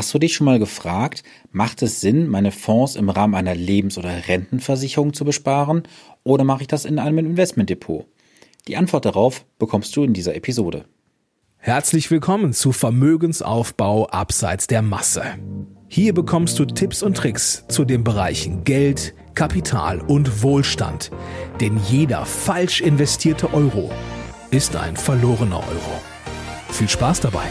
Hast du dich schon mal gefragt, macht es Sinn, meine Fonds im Rahmen einer Lebens- oder Rentenversicherung zu besparen oder mache ich das in einem Investmentdepot? Die Antwort darauf bekommst du in dieser Episode. Herzlich willkommen zu Vermögensaufbau abseits der Masse. Hier bekommst du Tipps und Tricks zu den Bereichen Geld, Kapital und Wohlstand. Denn jeder falsch investierte Euro ist ein verlorener Euro. Viel Spaß dabei!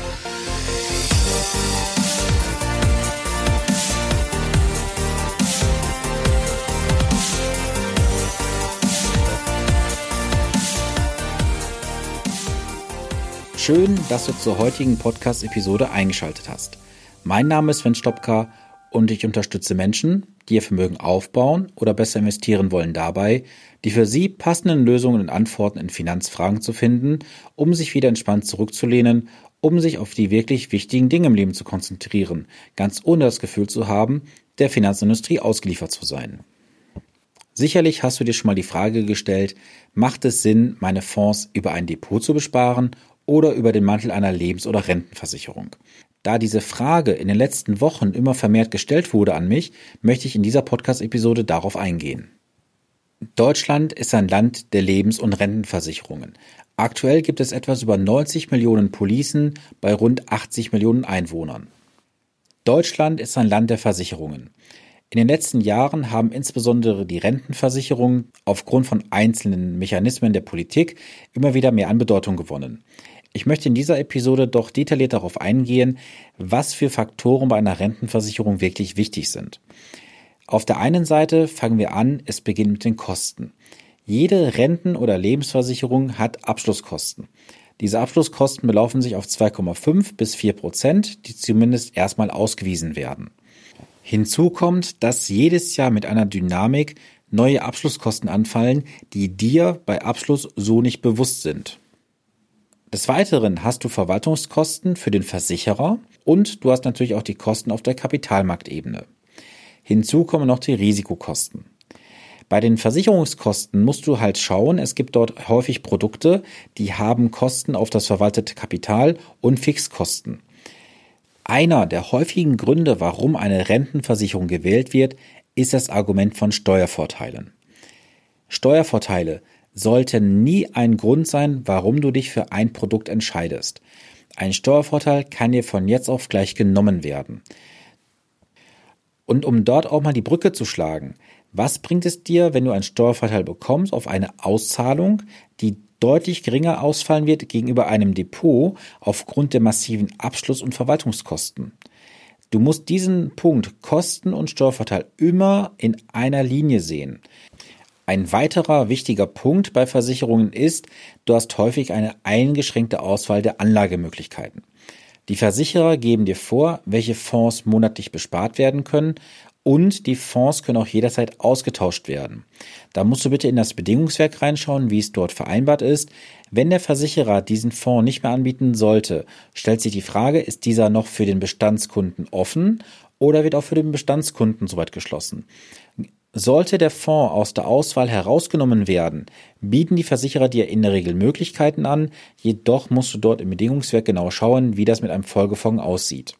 Schön, dass du zur heutigen Podcast-Episode eingeschaltet hast. Mein Name ist Sven Stopka und ich unterstütze Menschen, die ihr Vermögen aufbauen oder besser investieren wollen dabei, die für sie passenden Lösungen und Antworten in Finanzfragen zu finden, um sich wieder entspannt zurückzulehnen, um sich auf die wirklich wichtigen Dinge im Leben zu konzentrieren, ganz ohne das Gefühl zu haben, der Finanzindustrie ausgeliefert zu sein. Sicherlich hast du dir schon mal die Frage gestellt, macht es Sinn, meine Fonds über ein Depot zu besparen oder über den Mantel einer Lebens- oder Rentenversicherung. Da diese Frage in den letzten Wochen immer vermehrt gestellt wurde an mich, möchte ich in dieser Podcast-Episode darauf eingehen. Deutschland ist ein Land der Lebens- und Rentenversicherungen. Aktuell gibt es etwas über 90 Millionen Policen bei rund 80 Millionen Einwohnern. Deutschland ist ein Land der Versicherungen. In den letzten Jahren haben insbesondere die Rentenversicherungen aufgrund von einzelnen Mechanismen der Politik immer wieder mehr an Bedeutung gewonnen. Ich möchte in dieser Episode doch detailliert darauf eingehen, was für Faktoren bei einer Rentenversicherung wirklich wichtig sind. Auf der einen Seite fangen wir an, es beginnt mit den Kosten. Jede Renten- oder Lebensversicherung hat Abschlusskosten. Diese Abschlusskosten belaufen sich auf 2,5 bis 4 Prozent, die zumindest erstmal ausgewiesen werden. Hinzu kommt, dass jedes Jahr mit einer Dynamik neue Abschlusskosten anfallen, die dir bei Abschluss so nicht bewusst sind. Des Weiteren hast du Verwaltungskosten für den Versicherer und du hast natürlich auch die Kosten auf der Kapitalmarktebene. Hinzu kommen noch die Risikokosten. Bei den Versicherungskosten musst du halt schauen, es gibt dort häufig Produkte, die haben Kosten auf das verwaltete Kapital und Fixkosten. Einer der häufigen Gründe, warum eine Rentenversicherung gewählt wird, ist das Argument von Steuervorteilen. Steuervorteile sollte nie ein Grund sein, warum du dich für ein Produkt entscheidest. Ein Steuervorteil kann dir von jetzt auf gleich genommen werden. Und um dort auch mal die Brücke zu schlagen, was bringt es dir, wenn du einen Steuervorteil bekommst auf eine Auszahlung, die deutlich geringer ausfallen wird gegenüber einem Depot aufgrund der massiven Abschluss- und Verwaltungskosten? Du musst diesen Punkt Kosten und Steuervorteil immer in einer Linie sehen. Ein weiterer wichtiger Punkt bei Versicherungen ist, du hast häufig eine eingeschränkte Auswahl der Anlagemöglichkeiten. Die Versicherer geben dir vor, welche Fonds monatlich bespart werden können und die Fonds können auch jederzeit ausgetauscht werden. Da musst du bitte in das Bedingungswerk reinschauen, wie es dort vereinbart ist. Wenn der Versicherer diesen Fonds nicht mehr anbieten sollte, stellt sich die Frage, ist dieser noch für den Bestandskunden offen oder wird auch für den Bestandskunden soweit geschlossen? Sollte der Fonds aus der Auswahl herausgenommen werden, bieten die Versicherer dir in der Regel Möglichkeiten an, jedoch musst du dort im Bedingungswerk genau schauen, wie das mit einem Folgefonds aussieht.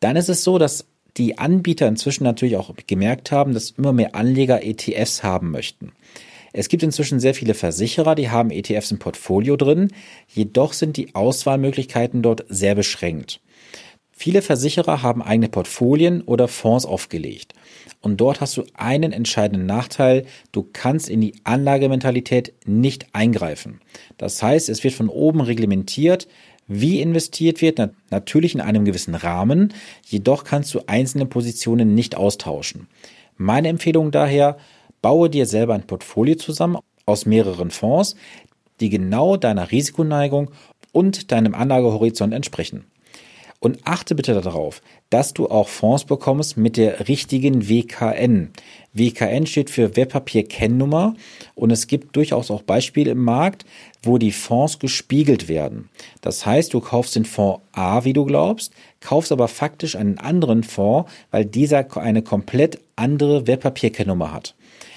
Dann ist es so, dass die Anbieter inzwischen natürlich auch gemerkt haben, dass immer mehr Anleger ETFs haben möchten. Es gibt inzwischen sehr viele Versicherer, die haben ETFs im Portfolio drin, jedoch sind die Auswahlmöglichkeiten dort sehr beschränkt. Viele Versicherer haben eigene Portfolien oder Fonds aufgelegt. Und dort hast du einen entscheidenden Nachteil. Du kannst in die Anlagementalität nicht eingreifen. Das heißt, es wird von oben reglementiert, wie investiert wird, natürlich in einem gewissen Rahmen. Jedoch kannst du einzelne Positionen nicht austauschen. Meine Empfehlung daher, baue dir selber ein Portfolio zusammen aus mehreren Fonds, die genau deiner Risikoneigung und deinem Anlagehorizont entsprechen. Und achte bitte darauf, dass du auch Fonds bekommst mit der richtigen WKN. WKN steht für Wertpapierkennnummer und es gibt durchaus auch Beispiele im Markt, wo die Fonds gespiegelt werden. Das heißt, du kaufst den Fonds A, wie du glaubst, kaufst aber faktisch einen anderen Fonds, weil dieser eine komplett andere Wertpapierkennnummer hat.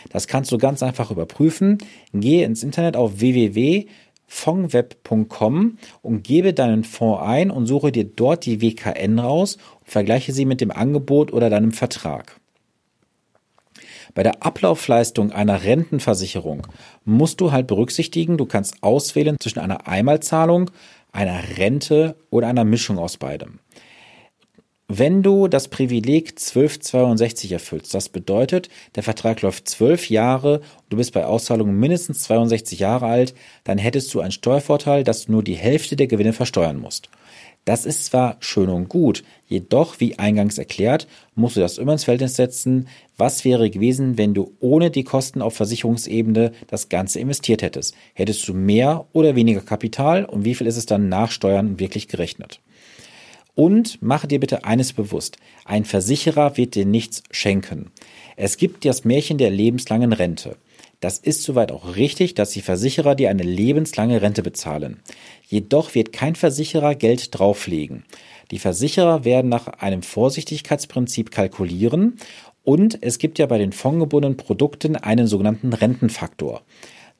Das kannst du ganz einfach überprüfen. Gehe ins Internet auf www fondweb.com und gebe deinen Fonds ein und suche dir dort die WKN raus und vergleiche sie mit dem Angebot oder deinem Vertrag. Bei der Ablaufleistung einer Rentenversicherung musst du halt berücksichtigen, du kannst auswählen zwischen einer Einmalzahlung, einer Rente oder einer Mischung aus beidem. Wenn du das Privileg 1262 erfüllst, das bedeutet, der Vertrag läuft zwölf Jahre und du bist bei Auszahlung mindestens 62 Jahre alt, dann hättest du einen Steuervorteil, dass du nur die Hälfte der Gewinne versteuern musst. Das ist zwar schön und gut, jedoch, wie eingangs erklärt, musst du das immer ins Verhältnis setzen, was wäre gewesen, wenn du ohne die Kosten auf Versicherungsebene das Ganze investiert hättest. Hättest du mehr oder weniger Kapital und wie viel ist es dann nach Steuern wirklich gerechnet? Und mache dir bitte eines bewusst. Ein Versicherer wird dir nichts schenken. Es gibt das Märchen der lebenslangen Rente. Das ist soweit auch richtig, dass die Versicherer dir eine lebenslange Rente bezahlen. Jedoch wird kein Versicherer Geld drauflegen. Die Versicherer werden nach einem Vorsichtigkeitsprinzip kalkulieren und es gibt ja bei den fondgebundenen Produkten einen sogenannten Rentenfaktor.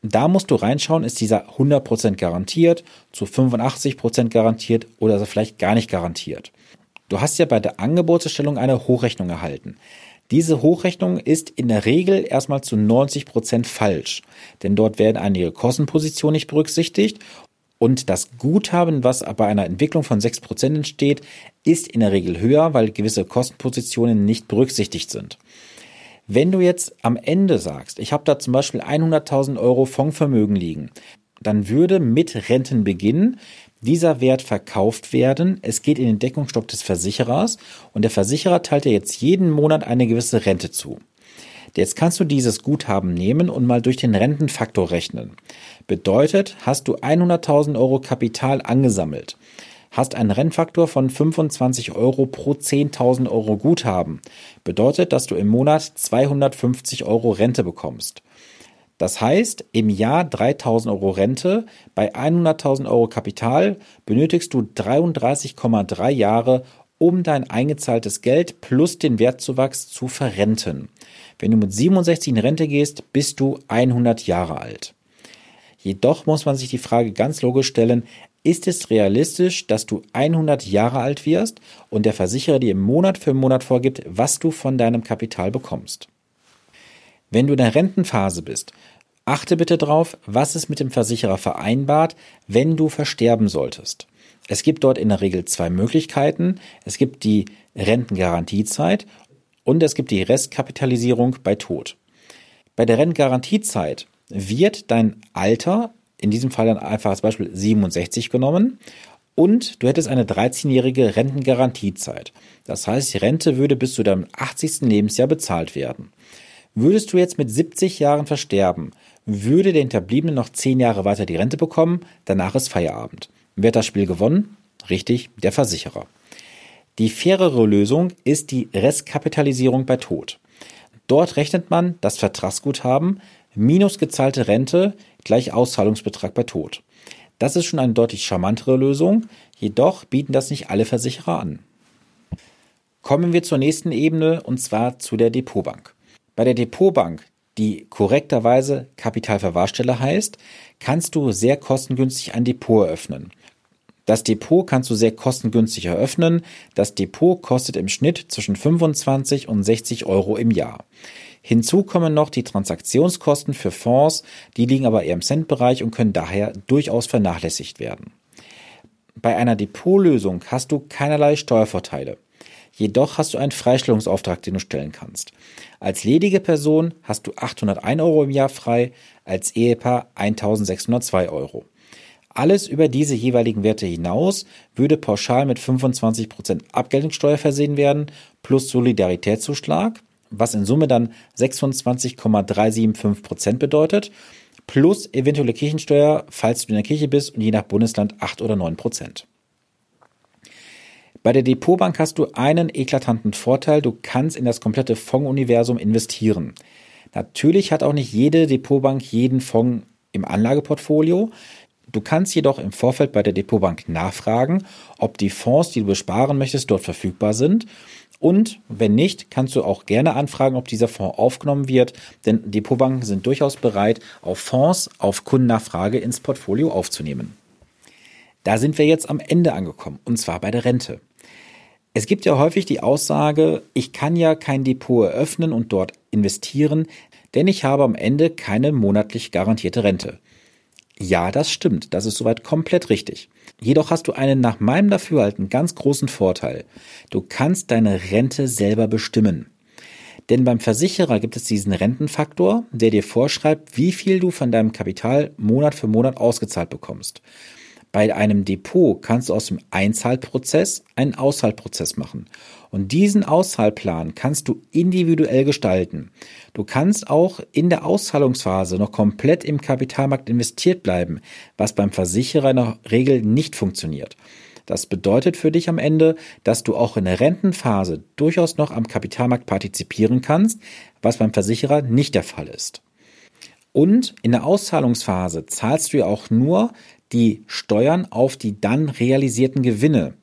Da musst du reinschauen, ist dieser 100% garantiert, zu 85% garantiert oder vielleicht gar nicht garantiert. Du hast ja bei der Angebotserstellung eine Hochrechnung erhalten. Diese Hochrechnung ist in der Regel erstmal zu 90% falsch, denn dort werden einige Kostenpositionen nicht berücksichtigt und das Guthaben, was bei einer Entwicklung von 6% entsteht, ist in der Regel höher, weil gewisse Kostenpositionen nicht berücksichtigt sind. Wenn du jetzt am Ende sagst, ich habe da zum Beispiel 100.000 Euro Fondsvermögen liegen, dann würde mit Rentenbeginn dieser Wert verkauft werden. Es geht in den Deckungsstock des Versicherers und der Versicherer teilt dir jetzt jeden Monat eine gewisse Rente zu. Jetzt kannst du dieses Guthaben nehmen und mal durch den Rentenfaktor rechnen. Bedeutet, hast du 100.000 Euro Kapital angesammelt hast einen Rennfaktor von 25 Euro pro 10.000 Euro Guthaben. Bedeutet, dass du im Monat 250 Euro Rente bekommst. Das heißt, im Jahr 3000 Euro Rente, bei 100.000 Euro Kapital benötigst du 33,3 Jahre, um dein eingezahltes Geld plus den Wertzuwachs zu verrenten. Wenn du mit 67 in Rente gehst, bist du 100 Jahre alt. Jedoch muss man sich die Frage ganz logisch stellen, ist es realistisch, dass du 100 Jahre alt wirst und der Versicherer dir Monat für Monat vorgibt, was du von deinem Kapital bekommst? Wenn du in der Rentenphase bist, achte bitte darauf, was ist mit dem Versicherer vereinbart, wenn du versterben solltest. Es gibt dort in der Regel zwei Möglichkeiten. Es gibt die Rentengarantiezeit und es gibt die Restkapitalisierung bei Tod. Bei der Rentengarantiezeit wird dein Alter in diesem Fall dann einfach als Beispiel 67 genommen. Und du hättest eine 13-jährige Rentengarantiezeit. Das heißt, die Rente würde bis zu deinem 80. Lebensjahr bezahlt werden. Würdest du jetzt mit 70 Jahren versterben, würde der Hinterbliebene noch 10 Jahre weiter die Rente bekommen, danach ist Feierabend. Wer hat das Spiel gewonnen? Richtig, der Versicherer. Die fairere Lösung ist die Restkapitalisierung bei Tod. Dort rechnet man das Vertragsguthaben minus gezahlte Rente gleich Auszahlungsbetrag bei Tod. Das ist schon eine deutlich charmantere Lösung, jedoch bieten das nicht alle Versicherer an. Kommen wir zur nächsten Ebene und zwar zu der Depotbank. Bei der Depotbank, die korrekterweise Kapitalverwahrstelle heißt, kannst du sehr kostengünstig ein Depot eröffnen. Das Depot kannst du sehr kostengünstig eröffnen. Das Depot kostet im Schnitt zwischen 25 und 60 Euro im Jahr. Hinzu kommen noch die Transaktionskosten für Fonds, die liegen aber eher im Centbereich und können daher durchaus vernachlässigt werden. Bei einer Depotlösung hast du keinerlei Steuervorteile. Jedoch hast du einen Freistellungsauftrag, den du stellen kannst. Als ledige Person hast du 801 Euro im Jahr frei, als Ehepaar 1602 Euro. Alles über diese jeweiligen Werte hinaus würde pauschal mit 25% Abgeltungssteuer versehen werden, plus Solidaritätszuschlag was in Summe dann 26,375 Prozent bedeutet, plus eventuelle Kirchensteuer, falls du in der Kirche bist und je nach Bundesland 8 oder 9 Prozent. Bei der Depotbank hast du einen eklatanten Vorteil, du kannst in das komplette Fondsuniversum investieren. Natürlich hat auch nicht jede Depotbank jeden Fonds im Anlageportfolio. Du kannst jedoch im Vorfeld bei der Depotbank nachfragen, ob die Fonds, die du besparen möchtest, dort verfügbar sind Und wenn nicht, kannst du auch gerne anfragen, ob dieser Fonds aufgenommen wird, denn Depotbanken sind durchaus bereit, auf Fonds auf Kundennachfrage ins Portfolio aufzunehmen. Da sind wir jetzt am Ende angekommen, und zwar bei der Rente. Es gibt ja häufig die Aussage, ich kann ja kein Depot eröffnen und dort investieren, denn ich habe am Ende keine monatlich garantierte Rente. Ja, das stimmt, das ist soweit komplett richtig. Jedoch hast du einen nach meinem Dafürhalten ganz großen Vorteil. Du kannst deine Rente selber bestimmen. Denn beim Versicherer gibt es diesen Rentenfaktor, der dir vorschreibt, wie viel du von deinem Kapital Monat für Monat ausgezahlt bekommst. Bei einem Depot kannst du aus dem Einzahlprozess einen Auszahlprozess machen. Und diesen Auszahlplan kannst du individuell gestalten. Du kannst auch in der Auszahlungsphase noch komplett im Kapitalmarkt investiert bleiben, was beim Versicherer in der Regel nicht funktioniert. Das bedeutet für dich am Ende, dass du auch in der Rentenphase durchaus noch am Kapitalmarkt partizipieren kannst, was beim Versicherer nicht der Fall ist. Und in der Auszahlungsphase zahlst du ja auch nur die Steuern auf die dann realisierten Gewinne.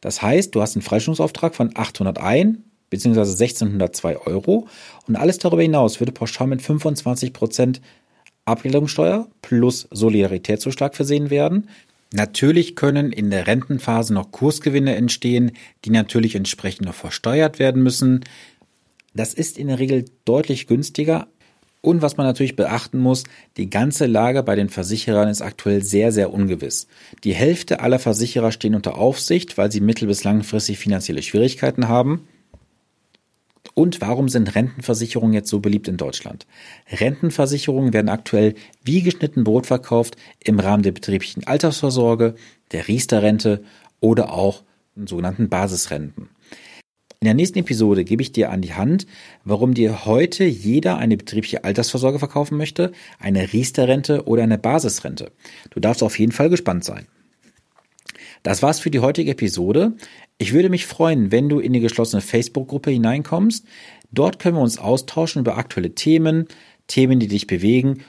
Das heißt, du hast einen Freistellungsauftrag von 801 bzw. 1602 Euro und alles darüber hinaus würde pauschal mit 25% Abgeltungssteuer plus Solidaritätszuschlag versehen werden. Natürlich können in der Rentenphase noch Kursgewinne entstehen, die natürlich entsprechend noch versteuert werden müssen. Das ist in der Regel deutlich günstiger, und was man natürlich beachten muss, die ganze Lage bei den Versicherern ist aktuell sehr, sehr ungewiss. Die Hälfte aller Versicherer stehen unter Aufsicht, weil sie mittel- bis langfristig finanzielle Schwierigkeiten haben. Und warum sind Rentenversicherungen jetzt so beliebt in Deutschland? Rentenversicherungen werden aktuell wie geschnitten Brot verkauft im Rahmen der betrieblichen Altersvorsorge, der Riester-Rente oder auch sogenannten Basisrenten. In der nächsten Episode gebe ich dir an die Hand, warum dir heute jeder eine betriebliche Altersvorsorge verkaufen möchte, eine Riester-Rente oder eine Basisrente. Du darfst auf jeden Fall gespannt sein. Das war's für die heutige Episode. Ich würde mich freuen, wenn du in die geschlossene Facebook-Gruppe hineinkommst. Dort können wir uns austauschen über aktuelle Themen, Themen, die dich bewegen.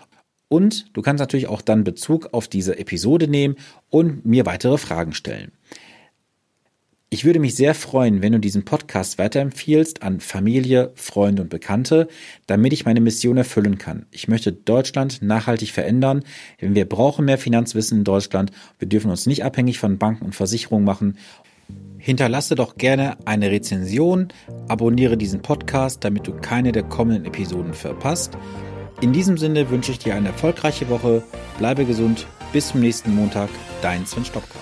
Und du kannst natürlich auch dann Bezug auf diese Episode nehmen und mir weitere Fragen stellen. Ich würde mich sehr freuen, wenn du diesen Podcast weiterempfiehlst an Familie, Freunde und Bekannte, damit ich meine Mission erfüllen kann. Ich möchte Deutschland nachhaltig verändern, denn wir brauchen mehr Finanzwissen in Deutschland. Wir dürfen uns nicht abhängig von Banken und Versicherungen machen. Hinterlasse doch gerne eine Rezension, abonniere diesen Podcast, damit du keine der kommenden Episoden verpasst. In diesem Sinne wünsche ich dir eine erfolgreiche Woche, bleibe gesund, bis zum nächsten Montag, dein Sven Stopka.